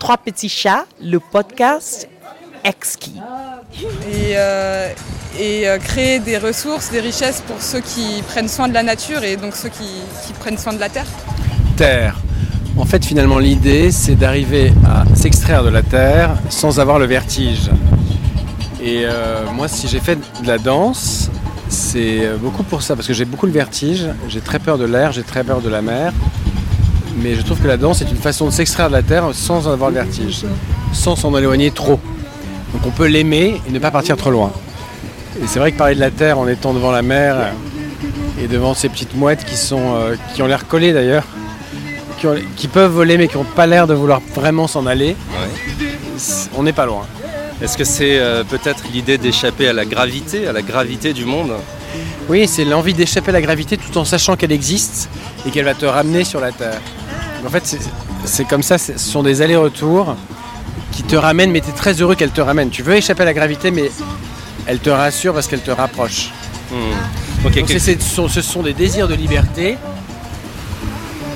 Trois petits chats, le podcast exquis. Et, euh, et euh, créer des ressources, des richesses pour ceux qui prennent soin de la nature et donc ceux qui, qui prennent soin de la terre. Terre. En fait, finalement, l'idée, c'est d'arriver à s'extraire de la terre sans avoir le vertige. Et euh, moi, si j'ai fait de la danse, c'est beaucoup pour ça, parce que j'ai beaucoup le vertige, j'ai très peur de l'air, j'ai très peur de la mer. Mais je trouve que la danse est une façon de s'extraire de la terre sans en avoir le vertige, sans s'en éloigner trop. Donc on peut l'aimer et ne pas partir trop loin. Et c'est vrai que parler de la terre en étant devant la mer et devant ces petites mouettes qui, sont, euh, qui ont l'air collées d'ailleurs, qui, ont- qui peuvent voler mais qui n'ont pas l'air de vouloir vraiment s'en aller, on n'est pas loin. Est-ce que c'est euh, peut-être l'idée d'échapper à la gravité, à la gravité du monde? Oui, c'est l'envie d'échapper à la gravité tout en sachant qu'elle existe et qu'elle va te ramener sur la Terre. En fait, c'est- comme ça, ce sont des allers-retours qui te ramènent, mais tu es très heureux qu'elle te ramène. Tu veux échapper à la gravité, mais elle te rassure parce qu'elle te rapproche. Hmm. Donc, ce, sont, ce sont des désirs de liberté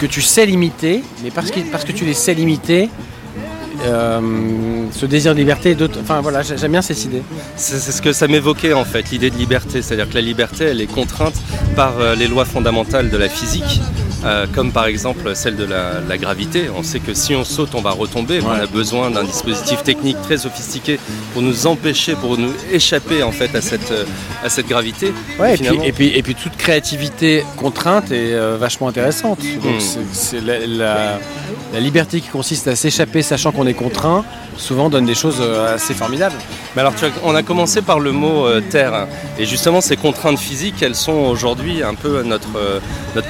que tu sais limiter, mais parce que, parce que tu les sais limiter, euh, ce désir de liberté, d'autres- enfin voilà, j'ai- j'aime bien cette idée. c'est c'est ce que ça m'évoquait en fait, l'idée de liberté. C'est-à-dire que la liberté, elle est contrainte par euh, les lois fondamentales de la physique. Euh, comme par exemple celle de la, la gravité. On sait que si on saute, on va retomber. On a besoin d'un dispositif technique très sophistiqué pour nous empêcher, pour nous échapper en fait à cette, à cette gravité. Ouais, et, puis, Finalement- et, puis, et puis toute créativité contrainte est euh, vachement intéressante. Donc Mm. c'est- c'est la, la- la liberté qui consiste à s'échapper sachant qu'on est contraint, souvent donne des choses euh, assez formidables. Alors, on a commencé par le mot euh, terre. Et justement, ces contraintes physiques, elles sont aujourd'hui un peu notre, euh,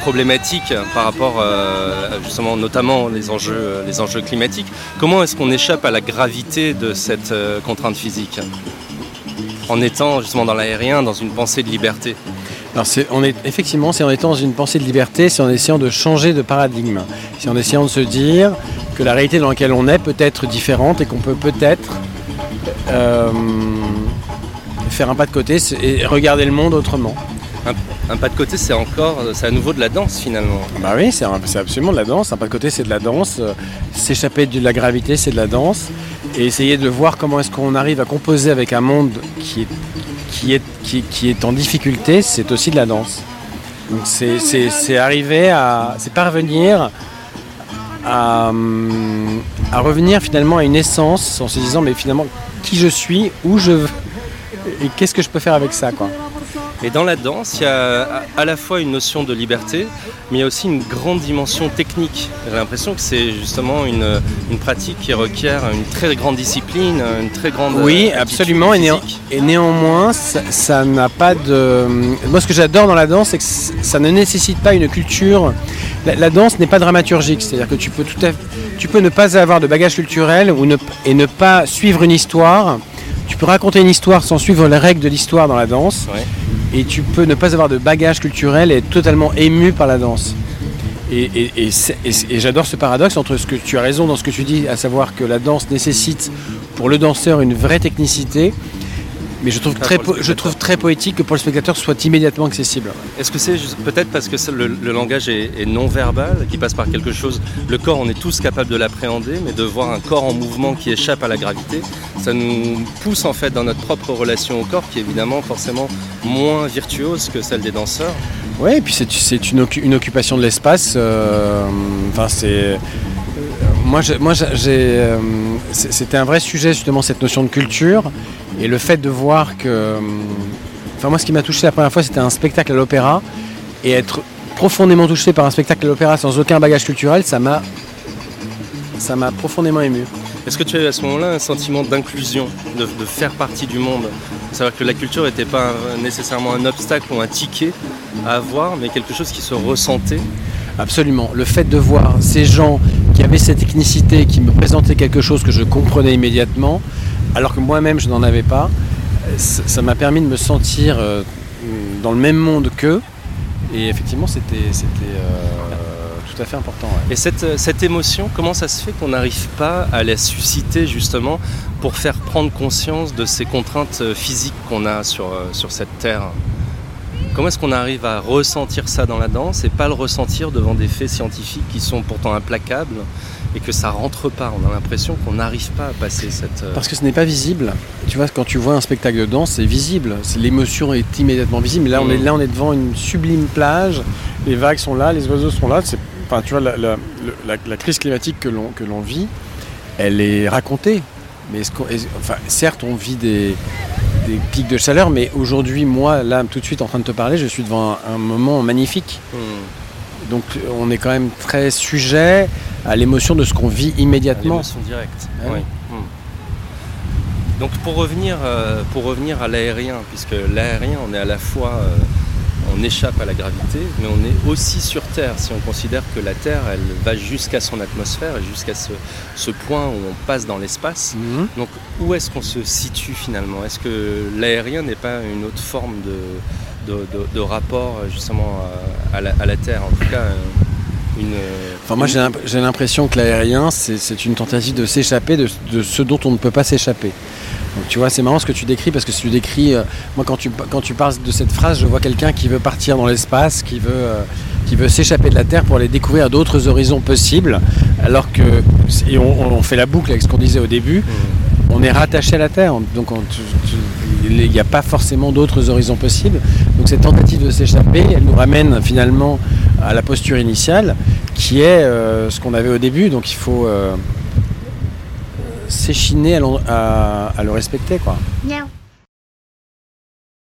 problématique par rapport, euh, justement, notamment les enjeux, climatiques. Comment est-ce qu'on échappe à la gravité de cette contrainte physique? En étant justement dans l'aérien, dans une pensée de liberté. Alors on est, effectivement, c'est en étant dans une pensée de liberté, c'est en essayant de changer de paradigme. C'est en essayant de se dire que la réalité dans laquelle on est peut être différente et qu'on peut peut-être faire un pas de côté et regarder le monde autrement. Un pas de côté, c'est encore, c'est à nouveau de la danse finalement. Bah oui, c'est, un- absolument de la danse. Un pas de côté, c'est de la danse. Euh, S'échapper de la gravité, c'est de la danse. Et essayer de voir comment est-ce qu'on arrive à composer avec un monde qui est, qui est, qui, qui est en difficulté, c'est aussi de la danse. Donc c'est arriver à. C'est parvenir à, hum, à revenir finalement à une essence en se disant mais finalement qui je suis, où je veux et qu'est-ce que je peux faire avec ça quoi. Et dans la danse, il y a à- la fois une notion de liberté, mais il y a aussi une grande dimension technique. J'ai l'impression que c'est justement une, une pratique qui requiert une très grande discipline, une très grande. Oui, euh, absolument. Et, néan- néanmoins, ça n'a pas de. Moi, ce que j'adore dans la danse, c'est que ça ne nécessite pas une culture. La, la danse n'est pas dramaturgique, c'est-à-dire que tu peux tout à tu peux ne pas avoir de bagage culturel ou ne- et ne pas suivre une histoire. Tu peux raconter une histoire sans suivre les règles de l'histoire dans la danse. Ouais. Et tu peux ne pas avoir de bagage culturel et être totalement ému par la danse. Et j'adore ce paradoxe entre ce que tu as raison dans ce que tu dis, à savoir que la danse nécessite pour le danseur une vraie technicité, mais je trouve, très, je trouve poétique que pour le spectateur ce soit immédiatement accessible. Est-ce que c'est peut-être parce que le, le langage est, est non verbal, qui passe par quelque chose? Le corps, on est tous capables de l'appréhender, mais de voir un corps en mouvement qui échappe à la gravité, ça nous pousse en fait dans notre propre relation au corps, qui est évidemment forcément moins virtuose que celle des danseurs. Ouais, et puis c'est, une occupation de l'espace. euh, Enfin, c'est. Moi, j'ai- moi j'ai, euh, c'était un vrai sujet justement cette notion de culture et le fait de voir que. euh, Enfin, moi, ce qui m'a touché la première fois, c'était un spectacle à l'opéra et être profondément touché par un spectacle à l'opéra sans aucun bagage culturel, ça m'a, ça m'a profondément ému. Est-ce que tu as eu à ce moment-là un sentiment d'inclusion, de, de faire partie du monde? C'est-à-dire que la culture n'était pas un- nécessairement un obstacle ou un ticket à avoir, mais quelque chose qui se ressentait? Absolument. Le fait de voir ces gens qui avaient cette technicité, qui me présentaient quelque chose que je comprenais immédiatement, alors que moi-même je n'en avais pas, ça m'a permis de me sentir euh, dans le même monde qu'eux. Et effectivement, c'était euh, tout à fait important. Et cette, euh, cette émotion, comment ça se fait qu'on n'arrive pas à la susciter justement pour faire prendre conscience de ces contraintes physiques qu'on a sur, sur cette terre? Comment est-ce qu'on arrive à ressentir ça dans la danse et pas le ressentir devant des faits scientifiques qui sont pourtant implacables et que ça rentre pas? On a l'impression qu'on n'arrive pas à passer cette. euh, Parce que ce n'est pas visible. Tu vois, quand tu vois un spectacle de danse, c'est visible. L'émotion est immédiatement visible. Mais là, on est, Mhm. là, on est devant une sublime plage. Les vagues sont là, les oiseaux sont là. Enfin, tu vois, la, la- le- la- la crise climatique que l'on, vit, elle est racontée. Mais est- enfin, certes, on vit des, des pics de chaleur, mais aujourd'hui, moi, là, tout de suite, en train de te parler, je suis devant un, un moment magnifique. hmm, Donc, on est quand même très sujet à l'émotion de ce qu'on vit immédiatement. l'émotion directe. Ah oui. oui. Hmm. Donc pour revenir, euh, pour revenir à l'aérien, puisque l'aérien, on est à la fois, euh, on échappe à la gravité, mais on est aussi sur Terre. Si on considère que la Terre, elle va jusqu'à son atmosphère et jusqu'à ce, ce point où on passe dans l'espace. Mhm. Donc où est-ce qu'on se situe finalement? Est-ce que l'aérien n'est pas une autre forme de, de, de- de rapport justement à, à la, à la Terre En tout cas, euh, une... Enfin, moi, une- j'ai l'imp- j'ai l'impression que l'aérien, c'est une tentative de s'échapper de, de ce dont on ne peut pas s'échapper. Donc, tu vois, c'est marrant ce que tu décris parce que tu décris. euh, moi, quand tu, quand tu parles de cette phrase, je vois quelqu'un qui veut partir dans l'espace, qui veut, euh, qui veut s'échapper de la Terre pour aller découvrir d'autres horizons possibles. Alors que. Et on, on fait la boucle avec ce qu'on disait au début. Hmm. On est rattaché à la Terre, donc on- tu- tu- il n'y a pas forcément d'autres horizons possibles. Donc cette tentative de s'échapper, elle nous ramène finalement à la posture initiale, qui est euh, ce qu'on avait au début. Donc il faut euh, s'échiner à, le respecter, quoi.